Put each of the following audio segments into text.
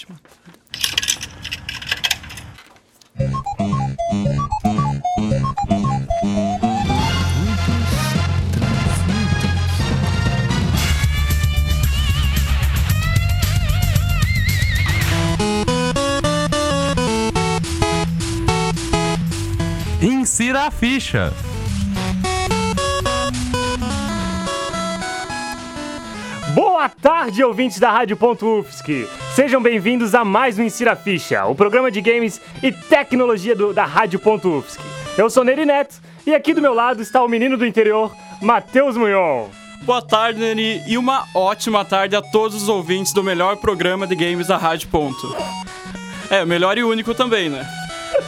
Ótima. Insira a ficha. Boa tarde, ouvintes da Rádio UFSC. Sejam bem-vindos a mais um Insira Ficha, o programa de games e tecnologia do, da Rádio UFSC. Eu sou Neri Neto e aqui do meu lado está o menino do interior, Matheus Munhon. Boa tarde, Neri, e uma ótima tarde a todos os ouvintes do melhor programa de games da Rádio Ponto. É, melhor e único também, né?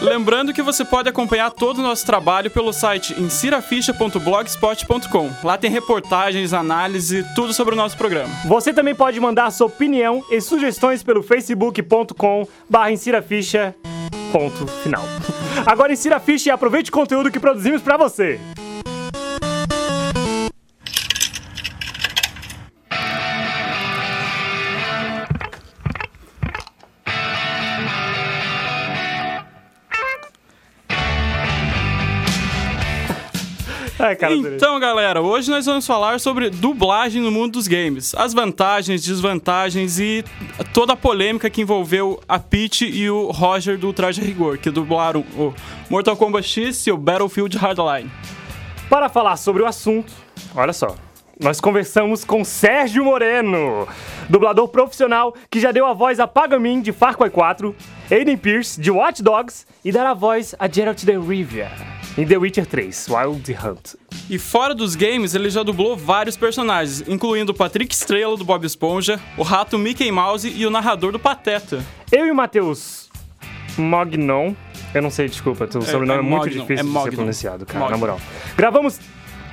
Lembrando que você pode acompanhar todo o nosso trabalho pelo site insiraficha.blogspot.com. Lá tem reportagens, análise tudo sobre o nosso programa. Você também pode mandar sua opinião e sugestões pelo facebook.com insiraficha ponto final. Agora insira a ficha e aproveite o conteúdo que produzimos para você. Ai, cara, então, galera, hoje nós vamos falar sobre dublagem no mundo dos games. As vantagens, desvantagens e toda a polêmica que envolveu a Peach e o Roger do Traje Rigor, que dublaram o Mortal Kombat X e o Battlefield Hardline. Para falar sobre o assunto, olha só, nós conversamos com Sérgio Moreno, dublador profissional que já deu a voz a Pagamin de Far Cry 4, Aiden Pierce de Watch Dogs e dará a voz a Geralt de Rivia em The Witcher 3, Wild Hunt. E fora dos games, ele já dublou vários personagens, incluindo o Patrick Estrela do Bob Esponja, o rato Mickey Mouse e o narrador do Pateta. Eu e o Matheus Mognon, eu não sei, desculpa, o sobrenome é, é, é muito Mognon, difícil é de ser pronunciado, cara, Mognon. na moral. Gravamos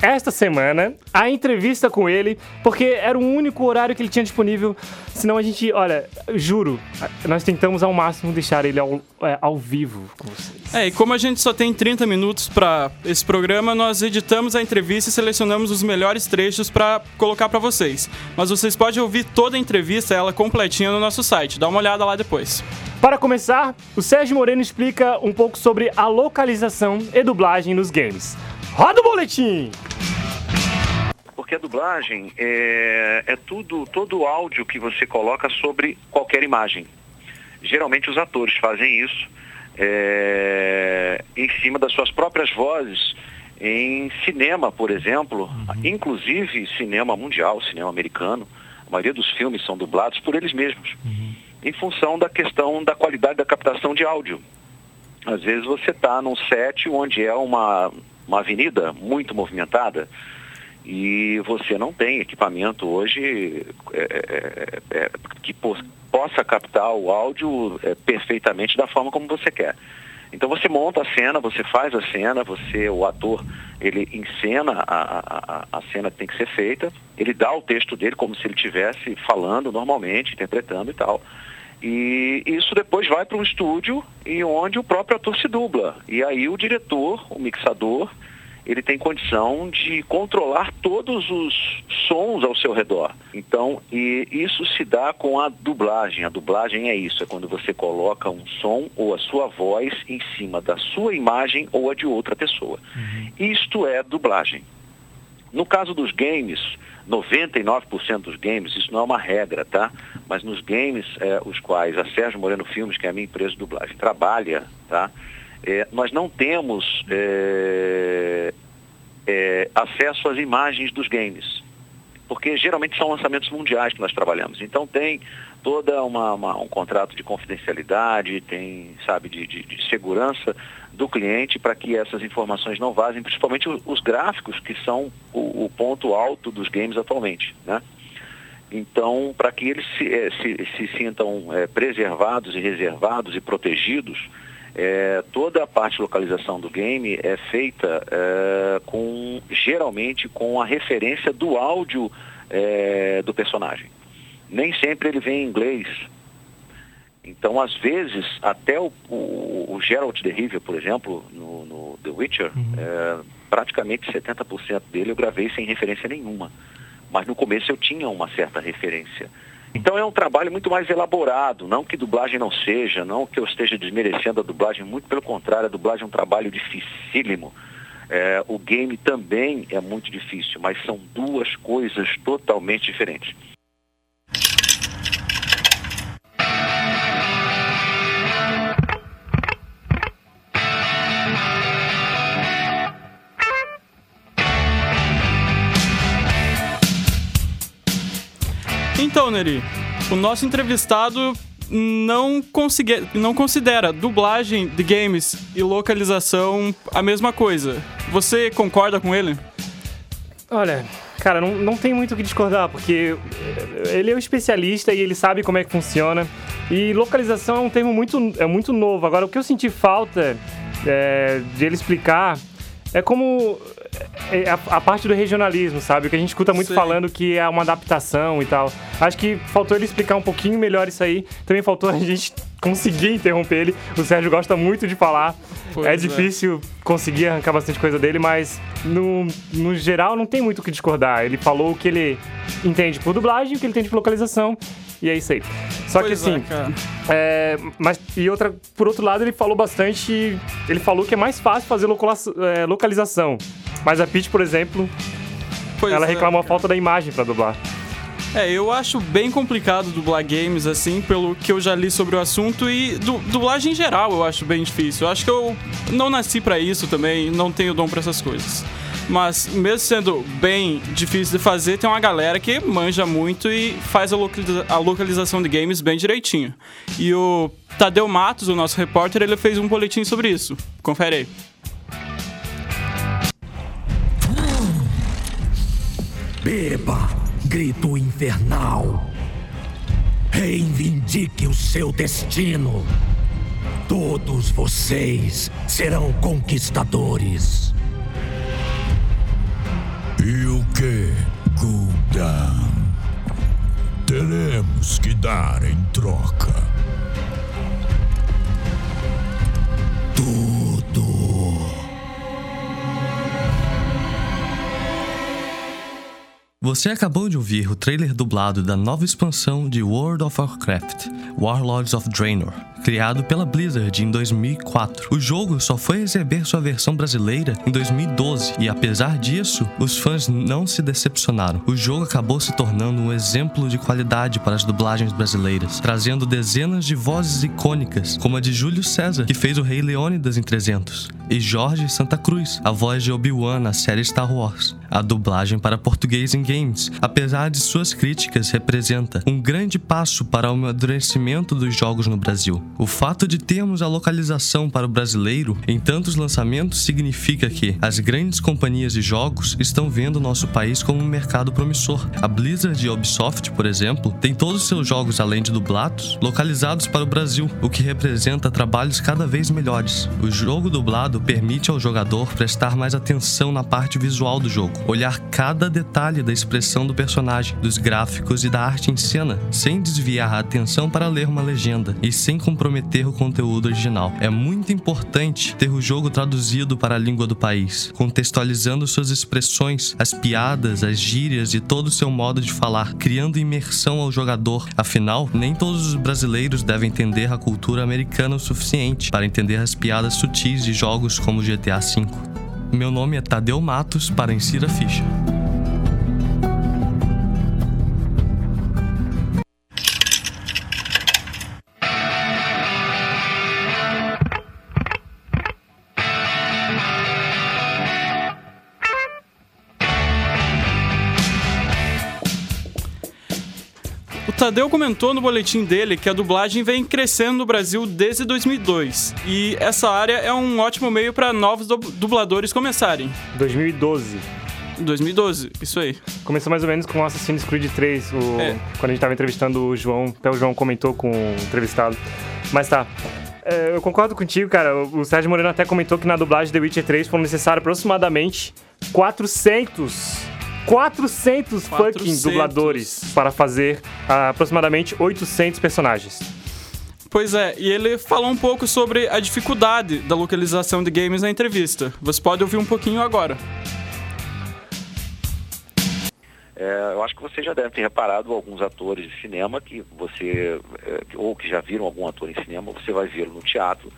esta semana a entrevista com ele, porque era o único horário que ele tinha disponível. Senão a gente, olha, juro, nós tentamos ao máximo deixar ele ao, é, ao vivo com vocês. É, e como a gente só tem 30 minutos para esse programa, nós editamos a entrevista e selecionamos os melhores trechos para colocar para vocês. Mas vocês podem ouvir toda a entrevista, ela completinha no nosso site. Dá uma olhada lá depois. Para começar, o Sérgio Moreno explica um pouco sobre a localização e dublagem nos games. Roda o boletim! Porque a dublagem é, é tudo, todo o áudio que você coloca sobre qualquer imagem. Geralmente os atores fazem isso é, em cima das suas próprias vozes em cinema, por exemplo, uhum. inclusive cinema mundial, cinema americano. A maioria dos filmes são dublados por eles mesmos, uhum. em função da questão da qualidade da captação de áudio. Às vezes você está num set onde é uma uma avenida muito movimentada e você não tem equipamento hoje é, é, é, é que po possa captar o áudio é, perfeitamente da forma como você quer. Então você monta a cena, você faz a cena, você, o ator, ele encena a, a, a cena que tem que ser feita, ele dá o texto dele como se ele estivesse falando normalmente, interpretando e tal. E isso depois vai para um estúdio e onde o próprio ator se dubla. E aí o diretor, o mixador, ele tem condição de controlar todos os sons ao seu redor. Então, e isso se dá com a dublagem. A dublagem é isso, é quando você coloca um som ou a sua voz em cima da sua imagem ou a de outra pessoa. Uhum. Isto é dublagem. No caso dos games, 99% dos games, isso não é uma regra, tá? Mas nos games, é, os quais a Sérgio Moreno Filmes, que é a minha empresa de dublagem, trabalha, tá? É, nós não temos é, é, acesso às imagens dos games, porque geralmente são lançamentos mundiais que nós trabalhamos. Então tem toda uma, uma um contrato de confidencialidade, tem, sabe, de, de, de segurança do cliente para que essas informações não vazem, principalmente os gráficos que são o, o ponto alto dos games atualmente, né? Então, para que eles se, eh, se, se sintam é, preservados e reservados e protegidos, é, toda a parte de localização do game é feita é, com geralmente com a referência do áudio do personagem. Nem sempre ele vem em inglês, então, às vezes, até o, o, o Geralt de Rivia, por exemplo, no, no The Witcher, uhum. é, praticamente 70% dele eu gravei sem referência nenhuma. Mas no começo eu tinha uma certa referência. Então é um trabalho muito mais elaborado, não que dublagem não seja, não que eu esteja desmerecendo a dublagem, muito pelo contrário, a dublagem é um trabalho dificílimo. É, o game também é muito difícil, mas são duas coisas totalmente diferentes. Então, Neri, o nosso entrevistado não, consiga, não considera dublagem de games e localização a mesma coisa. Você concorda com ele? Olha, cara, não, não tem muito o que discordar, porque ele é um especialista e ele sabe como é que funciona. E localização é um termo muito, é muito novo. Agora, o que eu senti falta é, de ele explicar é como a, a, parte do regionalismo, sabe? O que a gente escuta muito Sim. falando que é uma adaptação e tal. Acho que faltou ele explicar um pouquinho melhor isso aí. Também faltou a gente conseguir interromper ele. O Sérgio gosta muito de falar. Pois é, é difícil conseguir arrancar bastante coisa dele, mas no, no geral não tem muito o que discordar. Ele falou o que ele entende por dublagem, o que ele entende por localização. E é isso aí. Só pois que é, assim. É, é, mas, e outra, por outro lado, ele falou bastante. Ele falou que é mais fácil fazer é, localização. Mas a Peach, por exemplo, pois ela reclamou a falta da imagem para dublar. É, eu acho bem complicado dublar games, assim, pelo que eu já li sobre o assunto e du dublagem em geral eu acho bem difícil. Eu acho que eu não nasci para isso também, não tenho dom para essas coisas. Mas mesmo sendo bem difícil de fazer, tem uma galera que manja muito e faz a, localiza a localização de games bem direitinho. E o Tadeu Matos, o nosso repórter, ele fez um boletim sobre isso. Confere aí. Beba, grito infernal. Reivindique o seu destino. Todos vocês serão conquistadores. E o que, Gul'dan? Teremos que dar em troca. Tudo. Você acabou de ouvir o trailer dublado da nova expansão de World of Warcraft, Warlords of Draenor, criado pela Blizzard em 2004. O jogo só foi receber sua versão brasileira em 2012 e, apesar disso, os fãs não se decepcionaram. O jogo acabou se tornando um exemplo de qualidade para as dublagens brasileiras, trazendo dezenas de vozes icônicas, como a de Júlio César, que fez o Rei Leônidas em 300, e Jorge Santa Cruz, a voz de Obi-Wan na série Star Wars. A dublagem para português em games, apesar de suas críticas, representa um grande passo para o amadurecimento dos jogos no Brasil. O fato de termos a localização para o brasileiro em tantos lançamentos significa que as grandes companhias de jogos estão vendo nosso país como um mercado promissor. A Blizzard e a Ubisoft, por exemplo, têm todos seus jogos além de dublados localizados para o Brasil, o que representa trabalhos cada vez melhores. O jogo dublado permite ao jogador prestar mais atenção na parte visual do jogo olhar cada detalhe da expressão do personagem, dos gráficos e da arte em cena, sem desviar a atenção para ler uma legenda e sem comprometer o conteúdo original. É muito importante ter o jogo traduzido para a língua do país, contextualizando suas expressões, as piadas, as gírias e todo o seu modo de falar, criando imersão ao jogador. Afinal, nem todos os brasileiros devem entender a cultura americana o suficiente para entender as piadas sutis de jogos como GTA V. Meu nome é Tadeu Matos para Insira Ficha. Tadeu comentou no boletim dele que a dublagem vem crescendo no Brasil desde 2002 e essa área é um ótimo meio para novos dubladores começarem. 2012. 2012, isso aí. Começou mais ou menos com Assassin's Creed 3, o... é. quando a gente tava entrevistando o João, até o João comentou com o entrevistado. Mas tá. É, eu concordo contigo, cara. O Sérgio Moreno até comentou que na dublagem The Witcher 3 foram necessários aproximadamente 400 400, 400 fucking dubladores para fazer uh, aproximadamente 800 personagens. Pois é, e ele falou um pouco sobre a dificuldade da localização de games na entrevista. Você pode ouvir um pouquinho agora. É, eu acho que você já deve ter reparado alguns atores de cinema que você, é, ou que já viram algum ator em cinema, você vai vê-lo no teatro,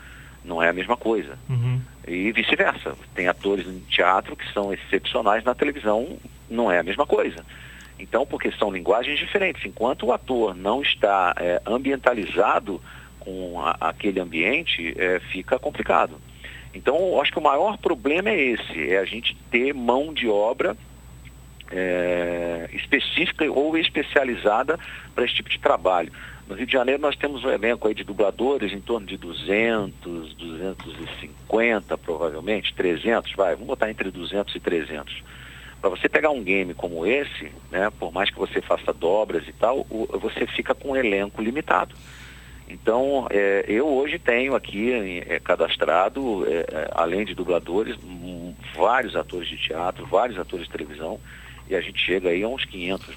não é a mesma coisa. Uhum. E vice-versa. Tem atores no teatro que são excepcionais na televisão, não é a mesma coisa. Então, porque são linguagens diferentes. Enquanto o ator não está é, ambientalizado com a, aquele ambiente, é, fica complicado. Então, acho que o maior problema é esse, é a gente ter mão de obra é, específica ou especializada para esse tipo de trabalho. No Rio de Janeiro nós temos um elenco aí de dubladores em torno de 200, 250 provavelmente, 300, vai, vamos botar entre 200 e 300. Para você pegar um game como esse, né, por mais que você faça dobras e tal, você fica com um elenco limitado. Então, é, eu hoje tenho aqui é, cadastrado, é, é além de dubladores, vários atores de teatro, vários atores de televisão, e a gente chega aí a uns 500.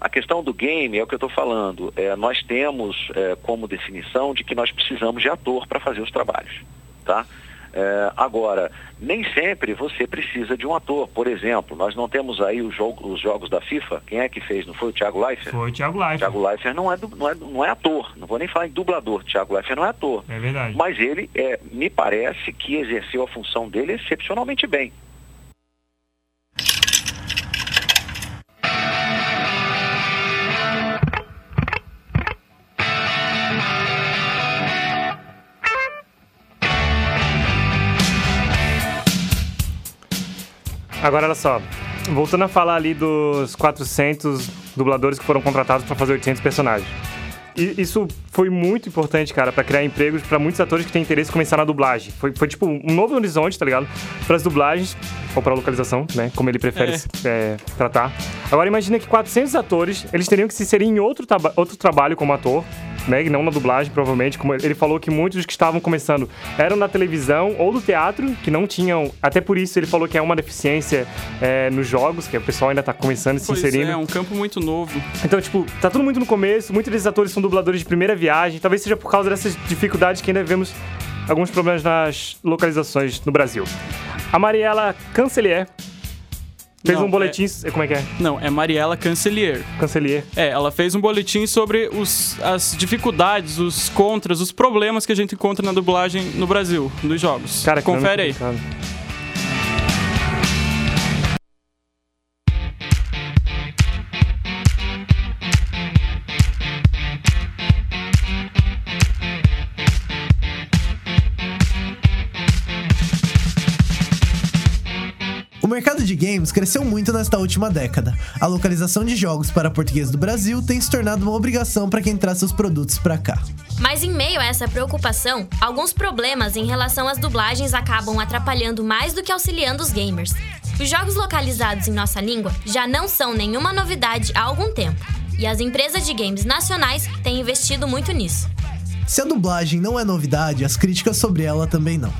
A questão do game é o que eu estou falando. É, nós temos é, como definição de que nós precisamos de ator para fazer os trabalhos. Tá? É, agora, nem sempre você precisa de um ator. Por exemplo, nós não temos aí os, jogo, os jogos da FIFA. Quem é que fez? Não foi o Thiago Leifert? Foi o Thiago Leifert. Thiago Leifert não é, não, é, não é ator. Não vou nem falar em dublador. Thiago Leifert não é ator. É verdade. Mas ele, é, me parece que exerceu a função dele excepcionalmente bem. Agora, olha só. Voltando a falar ali dos 400 dubladores que foram contratados para fazer 800 personagens. E isso foi muito importante, cara, para criar empregos para muitos atores que têm interesse em começar na dublagem. Foi, foi tipo um novo horizonte, tá ligado? Para as dublagens, ou para localização, né? Como ele prefere é. É, tratar. Agora imagina que 400 atores, eles teriam que se inserir em outro, outro trabalho como ator, né? E não na dublagem, provavelmente. Como ele falou que muitos que estavam começando eram na televisão ou do teatro, que não tinham. Até por isso ele falou que é uma deficiência é, nos jogos, que o pessoal ainda tá começando a se inserindo. É, um campo muito novo. Então, tipo, tá tudo muito no começo, muitos desses atores são dubladores de primeira viagem. Talvez seja por causa dessas dificuldades que ainda vemos alguns problemas nas localizações no Brasil. A Mariela Cancelier Fez não, um boletim. É... Como é que é? Não, é Mariela Cancelier. Cancelier. É, ela fez um boletim sobre os, as dificuldades, os contras, os problemas que a gente encontra na dublagem no Brasil, dos jogos. Cara, confere aí. Mercado de games cresceu muito nesta última década. A localização de jogos para português do Brasil tem se tornado uma obrigação para quem traz seus produtos para cá. Mas em meio a essa preocupação, alguns problemas em relação às dublagens acabam atrapalhando mais do que auxiliando os gamers. Os jogos localizados em nossa língua já não são nenhuma novidade há algum tempo, e as empresas de games nacionais têm investido muito nisso. Se a dublagem não é novidade, as críticas sobre ela também não.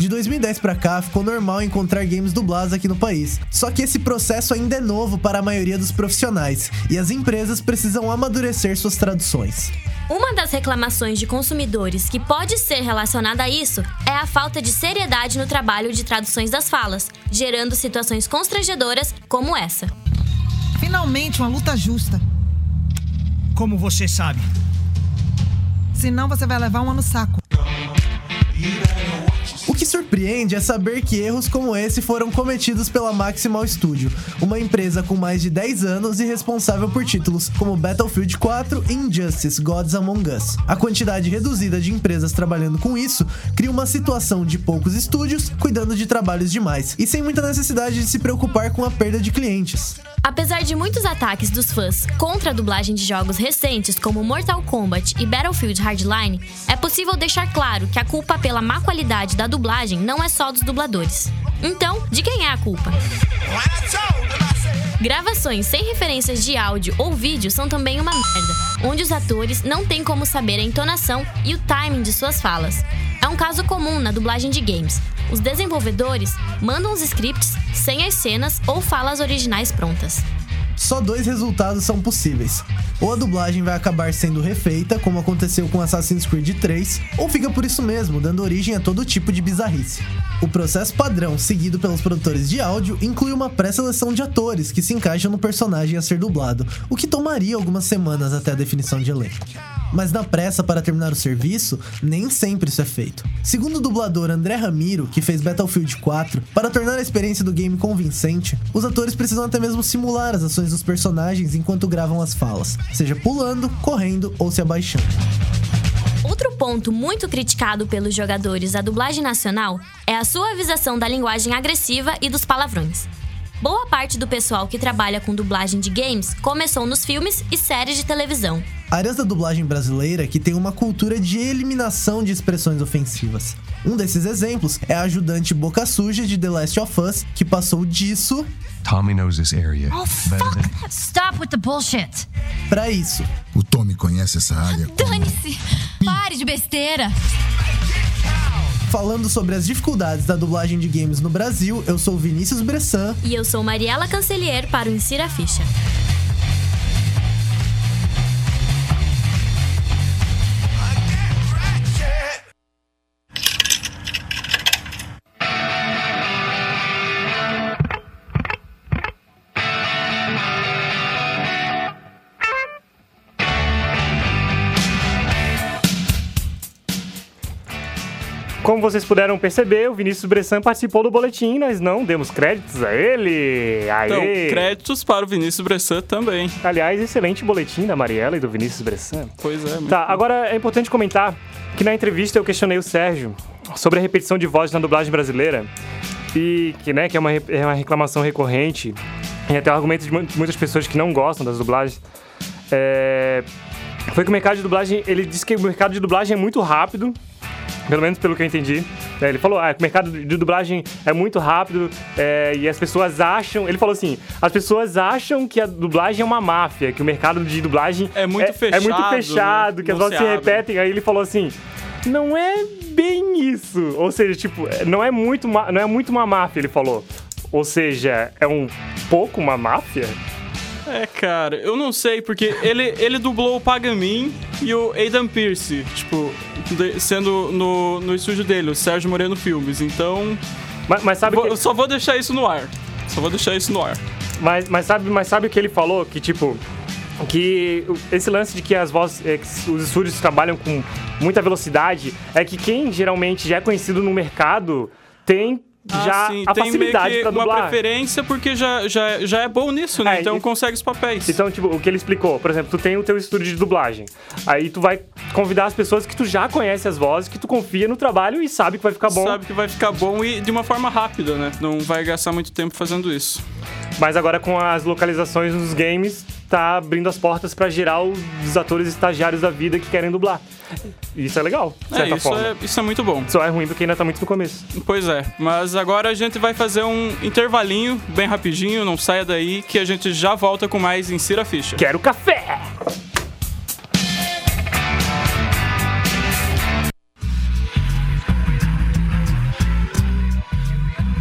De 2010 para cá, ficou normal encontrar games dublados aqui no país. Só que esse processo ainda é novo para a maioria dos profissionais e as empresas precisam amadurecer suas traduções. Uma das reclamações de consumidores que pode ser relacionada a isso é a falta de seriedade no trabalho de traduções das falas, gerando situações constrangedoras como essa. Finalmente uma luta justa. Como você sabe? Senão você vai levar uma no saco. Que surpreende é saber que erros como esse foram cometidos pela Maximal Studio, uma empresa com mais de 10 anos e responsável por títulos como Battlefield 4 e Injustice Gods Among Us. A quantidade reduzida de empresas trabalhando com isso cria uma situação de poucos estúdios cuidando de trabalhos demais e sem muita necessidade de se preocupar com a perda de clientes. Apesar de muitos ataques dos fãs contra a dublagem de jogos recentes como Mortal Kombat e Battlefield Hardline, é possível deixar claro que a culpa pela má qualidade da dublagem não é só dos dubladores. Então, de quem é a culpa? Gravações sem referências de áudio ou vídeo são também uma merda, onde os atores não têm como saber a entonação e o timing de suas falas. É um caso comum na dublagem de games. Os desenvolvedores mandam os scripts sem as cenas ou falas originais prontas. Só dois resultados são possíveis. Ou a dublagem vai acabar sendo refeita, como aconteceu com Assassin's Creed 3, ou fica por isso mesmo, dando origem a todo tipo de bizarrice. O processo padrão seguido pelos produtores de áudio inclui uma pré-seleção de atores que se encaixam no personagem a ser dublado, o que tomaria algumas semanas até a definição de elenco. Mas na pressa para terminar o serviço, nem sempre isso é feito. Segundo o dublador André Ramiro, que fez Battlefield 4, para tornar a experiência do game convincente, os atores precisam até mesmo simular as ações dos personagens enquanto gravam as falas, seja pulando, correndo ou se abaixando. Outro ponto muito criticado pelos jogadores da dublagem nacional é a suavização da linguagem agressiva e dos palavrões. Boa parte do pessoal que trabalha com dublagem de games começou nos filmes e séries de televisão. Áreas da dublagem brasileira que tem uma cultura de eliminação de expressões ofensivas. Um desses exemplos é a ajudante boca suja de The Last of Us, que passou disso. Tommy knows this area. Oh, fuck! Than... Stop with the bullshit! Pra isso. O Tommy conhece essa área. Dane-se! Pare de besteira! Falando sobre as dificuldades da dublagem de games no Brasil, eu sou Vinícius Bressan. E eu sou Mariela Cancelier para o Insira Ficha. Como vocês puderam perceber, o Vinícius Bressan participou do boletim, nós não demos créditos a ele. Aê. Então, créditos para o Vinícius Bressan também. Aliás, excelente boletim da Mariela e do Vinícius Bressan. Pois é. Tá, bom. agora é importante comentar que na entrevista eu questionei o Sérgio sobre a repetição de voz na dublagem brasileira e que, né, que é uma, é uma reclamação recorrente e até o argumento de muitas pessoas que não gostam das dublagens. É, foi que o mercado de dublagem, ele disse que o mercado de dublagem é muito rápido pelo menos pelo que eu entendi. É, ele falou, ah, o mercado de dublagem é muito rápido é, e as pessoas acham... Ele falou assim, as pessoas acham que a dublagem é uma máfia, que o mercado de dublagem... É muito é, fechado. É muito fechado, que as vozes se, se repetem. Aí ele falou assim, não é bem isso. Ou seja, tipo, não é muito, não é muito uma máfia, ele falou. Ou seja, é um pouco uma máfia? É, cara, eu não sei, porque ele, ele dublou o Pagamin e o Aidan Pierce, tipo, sendo no, no estúdio dele, o Sérgio Moreno Filmes. Então. Mas, mas sabe. Vou, que... Só vou deixar isso no ar. Só vou deixar isso no ar. Mas, mas, sabe, mas sabe o que ele falou? Que, tipo, que esse lance de que as vozes, é, que os estúdios trabalham com muita velocidade é que quem geralmente já é conhecido no mercado tem ah, já sim. a Tem facilidade meio que uma preferência porque já, já, já é bom nisso, né? É, então e, consegue os papéis. Então, tipo, o que ele explicou, por exemplo, tu tem o teu estúdio de dublagem. Aí tu vai convidar as pessoas que tu já conhece as vozes, que tu confia no trabalho e sabe que vai ficar bom. Sabe que vai ficar bom e de uma forma rápida, né? Não vai gastar muito tempo fazendo isso. Mas agora com as localizações nos games, tá abrindo as portas para geral os atores estagiários da vida que querem dublar. Isso é legal, de certa é, isso forma. É, isso é muito bom. Só é ruim porque ainda tá muito no começo. Pois é, mas agora a gente vai fazer um intervalinho, bem rapidinho, não saia daí, que a gente já volta com mais Insira Ficha. Quero café!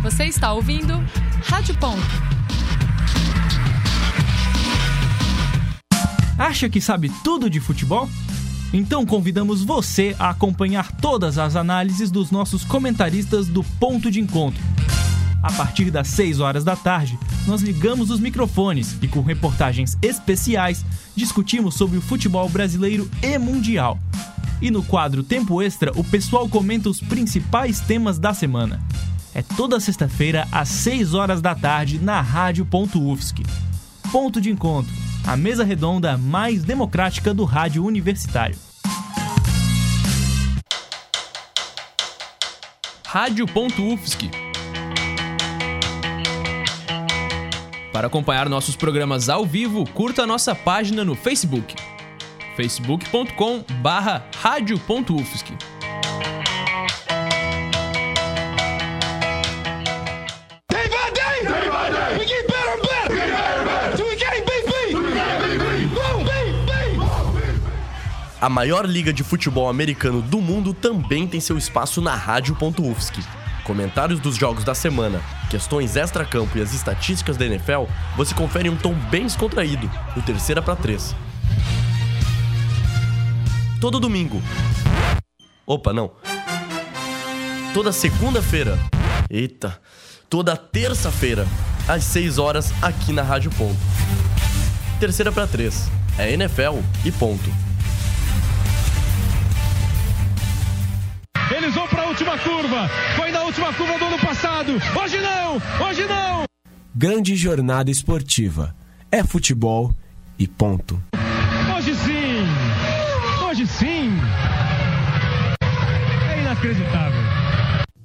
Você está ouvindo Rádio Ponto. Acha que sabe tudo de futebol? Então convidamos você a acompanhar todas as análises dos nossos comentaristas do Ponto de Encontro. A partir das 6 horas da tarde, nós ligamos os microfones e, com reportagens especiais, discutimos sobre o futebol brasileiro e mundial. E no quadro Tempo Extra, o pessoal comenta os principais temas da semana. É toda sexta-feira, às 6 horas da tarde, na Rádio.UFSC. Ponto de Encontro a mesa redonda mais democrática do rádio universitário. Rádio.UFSC Para acompanhar nossos programas ao vivo, curta nossa página no Facebook. Facebook.com barra A maior liga de futebol americano do mundo também tem seu espaço na Rádio.UFSC. comentários dos jogos da semana, questões extra-campo e as estatísticas da NFL, você confere um tom bem descontraído, no Terceira para Três. Todo domingo. Opa, não. Toda segunda-feira. Eita. Toda terça-feira, às 6 horas, aqui na Rádio Ponto. Terceira para Três. É NFL e ponto. Vão para a última curva. Foi na última curva do ano passado. Hoje não! Hoje não! Grande jornada esportiva. É futebol e ponto. Hoje sim! Hoje sim! É inacreditável.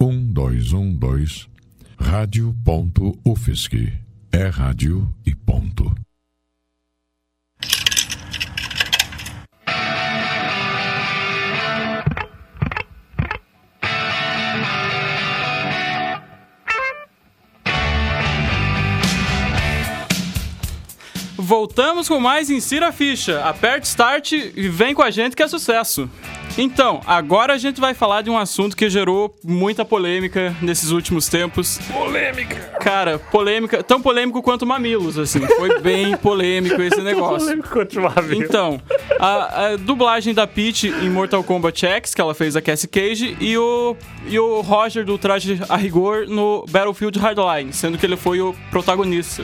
Um, dois, um, dois. Rádio.UFSC. É rádio e ponto. Voltamos com mais Insira a Ficha. Aperte Start e vem com a gente que é sucesso. Então, agora a gente vai falar de um assunto que gerou muita polêmica nesses últimos tempos. Polêmica! Cara, polêmica, tão polêmico quanto mamilos, assim. Foi bem polêmico esse negócio. polêmico quanto mamilos. Então, a, a, dublagem da Peach em Mortal Kombat X, que ela fez a Cassie Cage, e o, e o Roger do traje a rigor no Battlefield Hardline, sendo que ele foi o protagonista.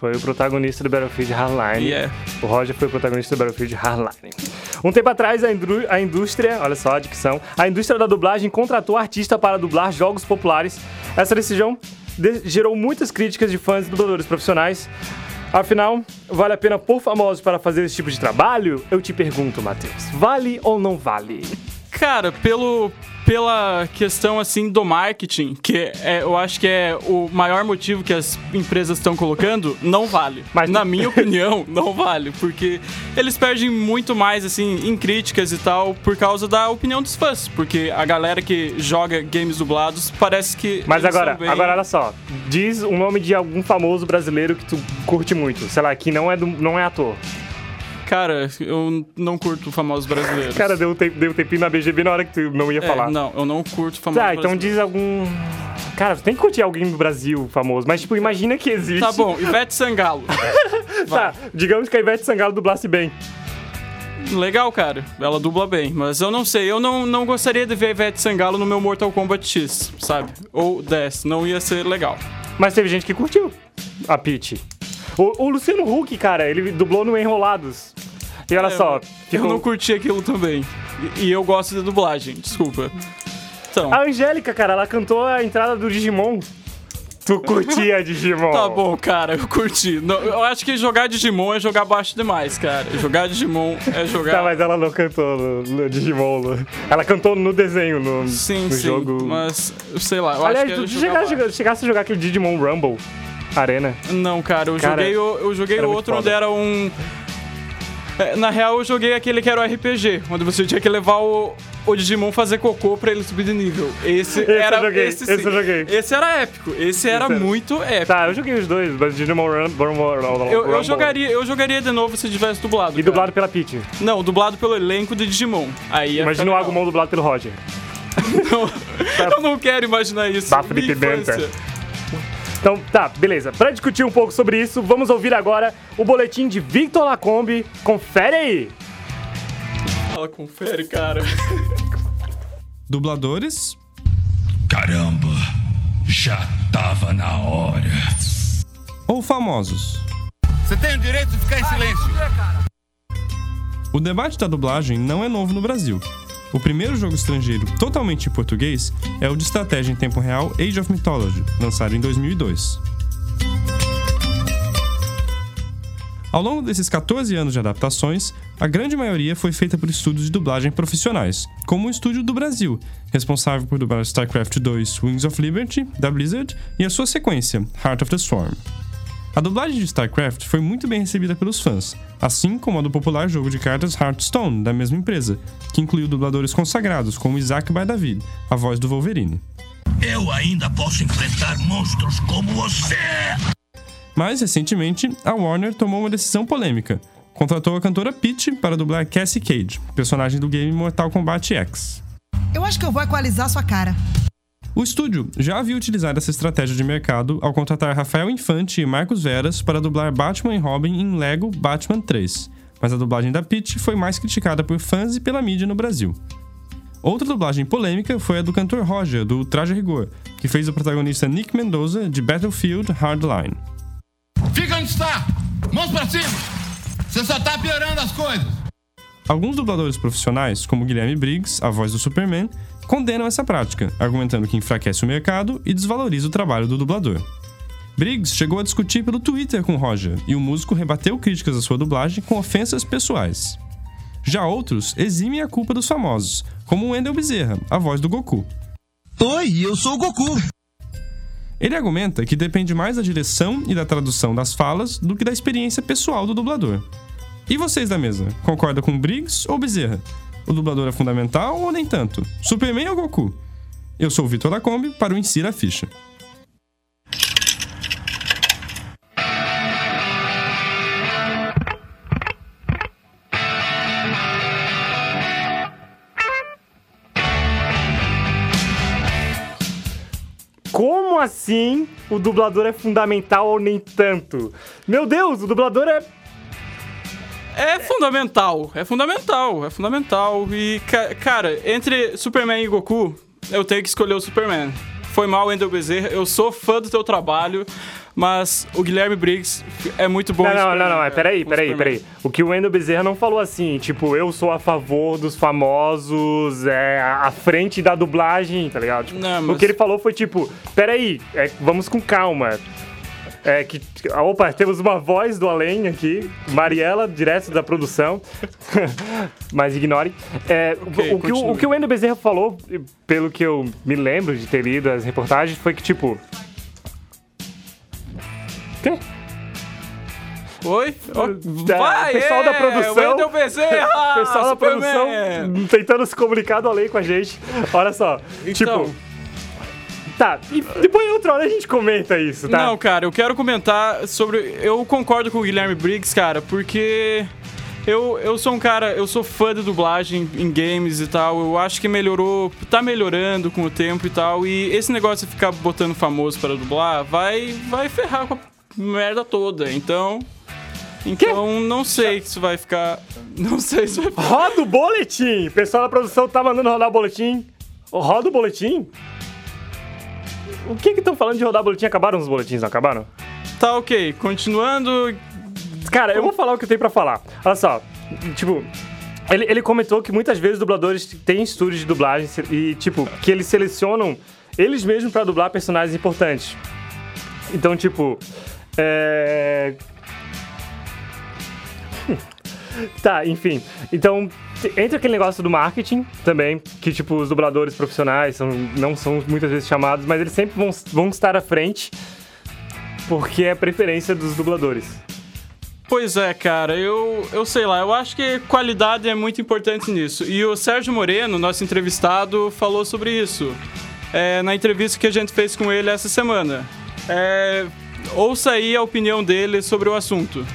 Foi o protagonista do Battlefield Hardline. Yeah. O Roger foi o protagonista do Battlefield Hardline. Um tempo atrás, a, indú- a indústria, olha só a dicção, a indústria da dublagem contratou artista para dublar jogos populares. Essa decisão de- gerou muitas críticas de fãs e dubladores profissionais. Afinal, vale a pena pôr famosos para fazer esse tipo de trabalho? Eu te pergunto, Matheus. Vale ou não vale? Cara, pelo, pela questão assim do marketing, que é, eu acho que é o maior motivo que as empresas estão colocando, não vale. Mas na minha opinião, não vale, porque eles perdem muito mais assim em críticas e tal por causa da opinião dos fãs, porque a galera que joga games dublados parece que Mas agora, bem- agora olha só. Diz o nome de algum famoso brasileiro que tu curte muito. Sei lá, que não é, do- não é ator. Cara, eu não curto famosos brasileiros. Cara, deu um, tempo, deu um tempinho na BGB na hora que tu não ia É, falar. Não, eu não curto famosos Tá, então diz algum. Cara, tem que curtir alguém do Brasil famoso, mas tipo, imagina que existe. Tá bom, Ivete Sangalo. tá, digamos que a Ivete Sangalo dublasse bem. Legal, cara. Ela dubla bem. Mas eu não sei. Eu não, não gostaria de ver a Ivete Sangalo no meu Mortal Kombat X, sabe? Ou 10. Não ia ser legal. Mas teve gente que curtiu a Peach. O, o Luciano Huck, cara, ele dublou no Enrolados. E olha É, só, Eu ficou- não curti aquilo também. E, e eu gosto de dublagem, desculpa. Então. A Angélica, cara, ela cantou a entrada do Digimon. Tu curtia Digimon? Tá bom, cara, eu curti. Não, eu acho que jogar Digimon é jogar baixo demais, cara. Jogar Digimon é jogar. Tá, mas ela não cantou no, no Digimon. no- Ela cantou no desenho, no, Sim, no sim. jogo. Mas, sei lá, eu Aliás, acho que é tu chegasse, chegasse a jogar aquele Digimon Rumble Arena? Não, cara, eu Cara, joguei, o, eu joguei era o muito outro foda. onde era um. É, Na real, eu joguei aquele que era o RPG, onde você tinha que levar o, o Digimon fazer cocô pra ele subir de nível. Esse, Esse eu era. joguei, esse, esse eu joguei. Esse era épico. Esse era era- muito épico. Tá, eu joguei os dois, mas Digimon Rum- Rumble. Eu, eu jogaria, eu jogaria de novo se tivesse dublado. E dublado pela Peach. Não, dublado pelo elenco de Digimon. Aí ia Imagina o ficar Agumon dublado pelo Roger. legal. Eu não quero imaginar isso. Bafo de Minha pimenta. infância. Então, tá, beleza. Pra discutir um pouco sobre isso, vamos ouvir agora o boletim de Victor Lacombe. Confere aí! Ela confere, cara. Dubladores. Caramba, já tava na hora. Ou famosos. Você tem o direito de ficar em silêncio. O debate da dublagem não é novo no Brasil. O primeiro jogo estrangeiro totalmente em português é o de estratégia em tempo real Age of Mythology, lançado em 2002. Ao longo desses 14 anos de adaptações, a grande maioria foi feita por estúdios de dublagem profissionais, como o estúdio do Brasil, responsável por dublar StarCraft 2 Wings of Liberty, da Blizzard, e a sua sequência, Heart of the Storm. A dublagem de StarCraft foi muito bem recebida pelos fãs, assim como a do popular jogo de cartas Hearthstone, da mesma empresa, que incluiu dubladores consagrados como Isaac David, a voz do Wolverine. Eu ainda posso enfrentar monstros como você. Mais recentemente, a Warner tomou uma decisão polêmica. Contratou a cantora Peach para dublar Cassie Cage, personagem do game Mortal Kombat X. Eu acho que eu vou equalizar sua cara. O estúdio já havia utilizado essa estratégia de mercado ao contratar Rafael Infante e Marcos Veras para dublar Batman e Robin em Lego Batman 3, mas a dublagem da Peach foi mais criticada por fãs e pela mídia no Brasil. Outra dublagem polêmica foi a do cantor Roger, do Traje Rigor, que fez o protagonista Nick Mendoza de Battlefield Hardline. Fica onde está! Mãos pra cima! Você só tá piorando as coisas! Alguns dubladores profissionais, como Guilherme Briggs, a voz do Superman, condenam essa prática, argumentando que enfraquece o mercado e desvaloriza o trabalho do dublador. Briggs chegou a discutir pelo Twitter com Roger, e o músico rebateu críticas à sua dublagem com ofensas pessoais. Já outros eximem a culpa dos famosos, como o Wendell Bezerra, a voz do Goku. Oi, eu sou o Goku! Ele argumenta que depende mais da direção e da tradução das falas do que da experiência pessoal do dublador. E vocês da mesa, concordam com Briggs ou Bezerra? O dublador é fundamental ou nem tanto? Superman ou Goku? Eu sou o Vitor Lacombe para o Insira a Ficha. Como assim o dublador é fundamental ou nem tanto? Meu Deus, o dublador é. É fundamental, é fundamental, é fundamental. E, ca cara, entre Superman e Goku, eu tenho que escolher o Superman. Foi mal, Wendel Bezerra, eu sou fã do teu trabalho, mas o Guilherme Briggs é muito bom. Não, não, não, não, é, peraí, peraí, peraí. O que o Wendel Bezerra não falou assim, tipo, eu sou a favor dos famosos, é, à frente da dublagem, tá ligado? Tipo, não, mas... O que ele falou foi tipo, peraí, é, vamos com calma. É que. Opa, temos uma voz do além aqui, Mariela, direto da produção. Mas ignore. É, okay, o, que o, o, que o Wendel Bezerra falou, pelo que eu me lembro de ter lido as reportagens, foi que, tipo, Quê? Oi? Vai, pessoal é, da produção. Bezerra, pessoal da produção tentando se comunicar do além com a gente. Olha só. Então. Tipo. Tá, e depois outra hora a gente comenta isso, tá? Não, cara, eu quero comentar sobre. Eu concordo com o Guilherme Briggs, cara, porque. Eu, eu sou um cara, eu sou fã de dublagem em games e tal. Eu acho que melhorou, tá melhorando com o tempo e tal. E esse negócio de ficar botando famoso para dublar vai, vai ferrar com a merda toda. Então. Então, que? não sei se vai ficar. Não sei se vai ficar. Roda o boletim! O pessoal da produção tá mandando rodar o boletim. Roda o boletim? O que que estão falando de rodar boletim? Acabaram os boletins, não acabaram? Tá ok. Continuando. Cara, eu vou falar o que eu tenho pra falar. Olha só. Tipo, ele, ele comentou que muitas vezes dubladores têm estúdios de dublagem e, tipo, que eles selecionam eles mesmos para dublar personagens importantes. Então, tipo, é... tá, enfim. Então, entra aquele negócio do marketing também, que tipo, os dubladores profissionais são, não são muitas vezes chamados, mas eles sempre vão, vão estar à frente porque é a preferência dos dubladores. Pois é, cara, eu, eu sei lá, eu acho que qualidade é muito importante nisso. E o Sérgio Moreno, nosso entrevistado, falou sobre isso é, na entrevista que a gente fez com ele essa semana. É, ouça aí a opinião dele sobre o assunto.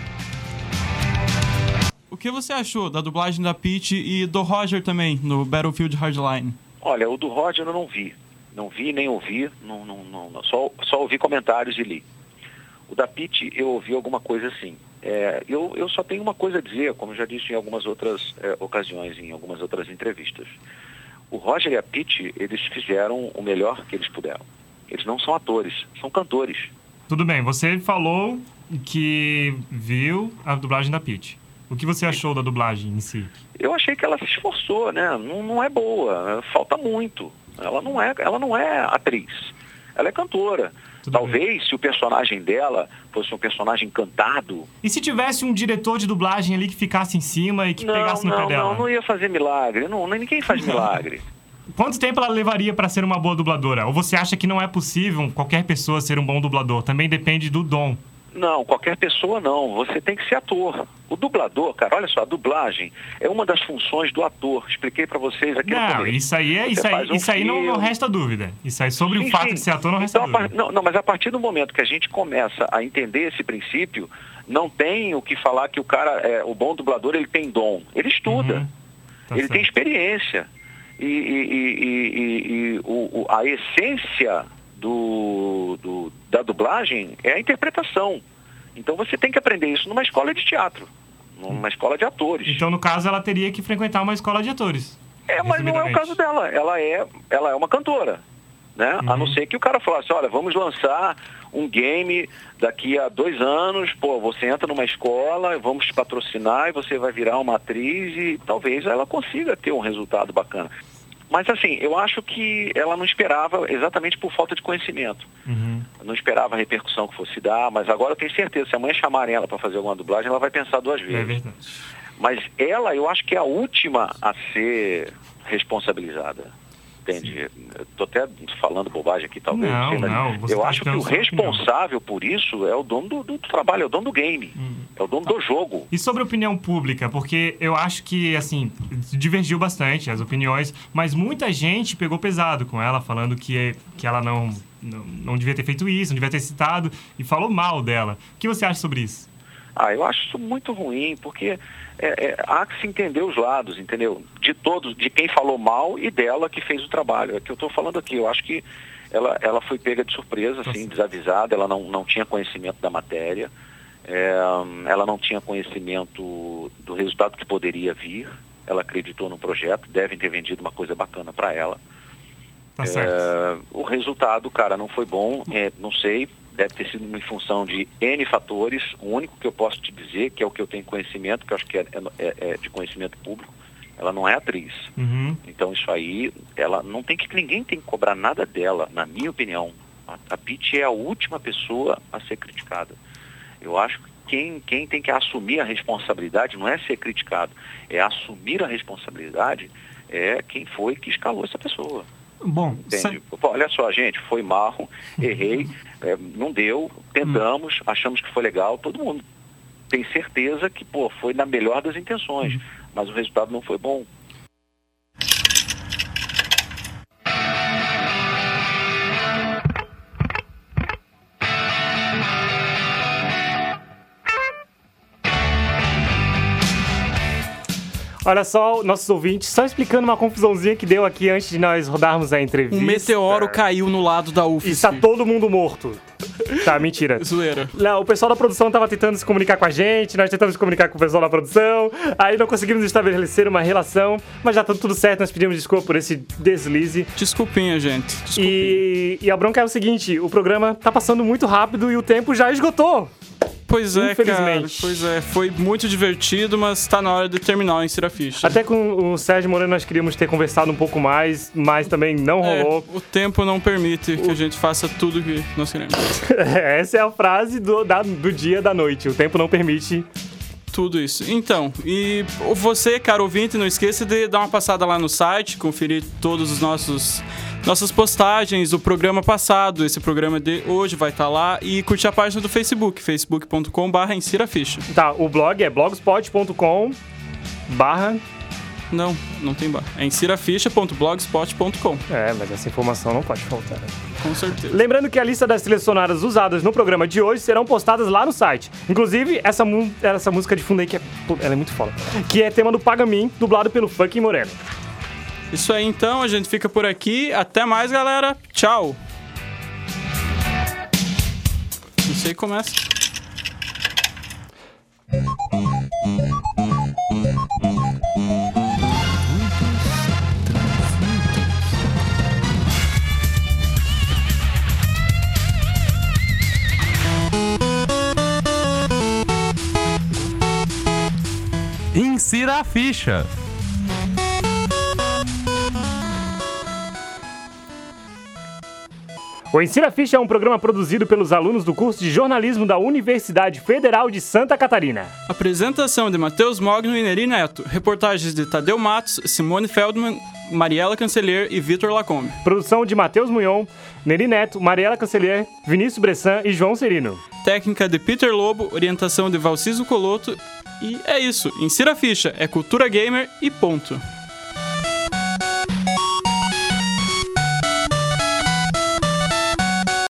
O que você achou da dublagem da Peach e do Roger também no Battlefield Hardline? Olha, o do Roger eu não vi. Não vi nem ouvi, não, não, não, só, só ouvi comentários e li. O da Peach eu ouvi alguma coisa assim. É, eu, eu só tenho uma coisa a dizer, como já disse em algumas outras é, ocasiões, em algumas outras entrevistas. O Roger e a Peach, eles fizeram o melhor que eles puderam. Eles não são atores, são cantores. Tudo bem, você falou que viu a dublagem da Peach. O que você achou da dublagem em si? Eu achei que ela se esforçou, né? Não, não é boa, falta muito. Ela não é, ela não é atriz. Ela é cantora. Tudo Talvez bem. se o personagem dela fosse um personagem cantado. E se tivesse um diretor de dublagem ali que ficasse em cima e que não, pegasse no não, pé dela? Não, não ia fazer milagre. Não, ninguém faz milagre. Quanto tempo ela levaria para ser uma boa dubladora? Ou você acha que não é possível qualquer pessoa ser um bom dublador? Também depende do dom. Não, qualquer pessoa não. Você tem que ser ator. O dublador, cara, olha só, a dublagem é uma das funções do ator. Expliquei para vocês aqui não, no isso aí é isso aí, um isso aí não, não, resta dúvida. Isso aí sobre sim, o fato sim. de ser ator não resta então, dúvida. Não, não, mas a partir do momento que a gente começa a entender esse princípio, não tem o que falar que o cara, é, o bom dublador, ele tem dom. Ele estuda. Uhum. Tá ele certo. tem experiência. e, e, e o, a essência do, do, da dublagem é a interpretação. Então você tem que aprender isso numa escola de teatro, numa escola de atores. Então, no caso, ela teria que frequentar uma escola de atores. É, mas não é o caso dela. Ela é, ela é uma cantora. Né? Uhum. A não ser que o cara falasse, olha, vamos lançar um game daqui a dois anos, pô, você entra numa escola, vamos te patrocinar e você vai virar uma atriz e talvez ela consiga ter um resultado bacana. Mas assim, eu acho que ela não esperava exatamente por falta de conhecimento. Uhum. Não esperava a repercussão que fosse dar, mas agora eu tenho certeza, se amanhã chamarem ela para fazer alguma dublagem, ela vai pensar duas vezes. É verdade. Mas ela, eu acho que é a última a ser responsabilizada. Entende? Estou até falando bobagem aqui, talvez. Não, não, eu tá acho que o responsável por isso é o dono do, do trabalho, é o dono do game, hum. é o dono do jogo. E sobre a opinião pública, porque eu acho que, assim, divergiu bastante as opiniões, mas muita gente pegou pesado com ela, falando que, que ela não, não, não devia ter feito isso, não devia ter citado, e falou mal dela. O que você acha sobre isso? Ah, eu acho isso muito ruim, porque é, é, há que se entender os lados, entendeu? De todos, de quem falou mal e dela que fez o trabalho. É que eu estou falando aqui. Eu acho que ela, ela foi pega de surpresa, assim, desavisada, ela não, não tinha conhecimento da matéria, é, ela não tinha conhecimento do resultado que poderia vir, ela acreditou no projeto, devem ter vendido uma coisa bacana para ela. Tá é, o resultado, cara, não foi bom, é, não sei, deve ter sido em função de N fatores. O único que eu posso te dizer, que é o que eu tenho conhecimento, que eu acho que é, é, é de conhecimento público, ela não é atriz. Uhum. Então isso aí, ela não tem que ninguém tem que cobrar nada dela, na minha opinião. A, a Pitt é a última pessoa a ser criticada. Eu acho que quem, quem tem que assumir a responsabilidade não é ser criticado, é assumir a responsabilidade é quem foi que escalou essa pessoa. Bom, Entende? olha só, gente, foi mal, errei, é, não deu, tentamos, achamos que foi legal, todo mundo tem certeza que pô, foi na melhor das intenções, uhum. mas o resultado não foi bom. Olha só, nossos ouvintes, só explicando uma confusãozinha que deu aqui antes de nós rodarmos a entrevista. Um meteoro caiu no lado da UFSC. E está todo mundo morto. Tá, mentira. Zoeira. Não, o pessoal da produção tava tentando se comunicar com a gente, nós tentamos se comunicar com o pessoal da produção, aí não conseguimos estabelecer uma relação, mas já tá tudo certo, nós pedimos desculpa por esse deslize. Desculpinha, gente. Desculpinha. E, e a bronca é o seguinte, o programa tá passando muito rápido e o tempo já esgotou. Pois é, cara. Pois é, foi muito divertido, mas tá na hora de terminar em Siraficha. Até com o Sérgio Moreno nós queríamos ter conversado um pouco mais, mas também não é, rolou. O tempo não permite o... que a gente faça tudo que nós queremos. Essa é a frase do, da, do dia da noite. O tempo não permite tudo isso. Então, e você, caro ouvinte, não esqueça de dar uma passada lá no site, conferir todos os nossos nossas postagens, o programa passado, esse programa de hoje vai estar tá lá e curtir a página do Facebook, facebook.com/barra Ficha. Tá, o blog é blogspot.com barra não, não tem barra. É ensiraficha.blogspot.com. É, mas essa informação não pode faltar. Né? Com certeza. Lembrando que a lista das trilhas sonoras usadas no programa de hoje serão postadas lá no site. Inclusive, essa, essa música de fundo aí que é, ela é muito foda. Que é tema do Pagamin, dublado pelo Funky Moreno. Isso aí então, a gente fica por aqui. Até mais, galera. Tchau. Não sei começa. Insira a ficha. O Ensina Ficha é um programa produzido pelos alunos do curso de jornalismo da Universidade Federal de Santa Catarina. Apresentação de Matheus Mogno e Neri Neto. Reportagens de Tadeu Matos, Simone Feldman, Mariela Cancelier e Vitor Lacombe. Produção de Matheus Munhon, Neri Neto, Mariela Cancelier, Vinícius Bressan e João Serino. Técnica de Peter Lobo, orientação de Valciso Coloto. E é isso. Insira a ficha. É cultura gamer e ponto.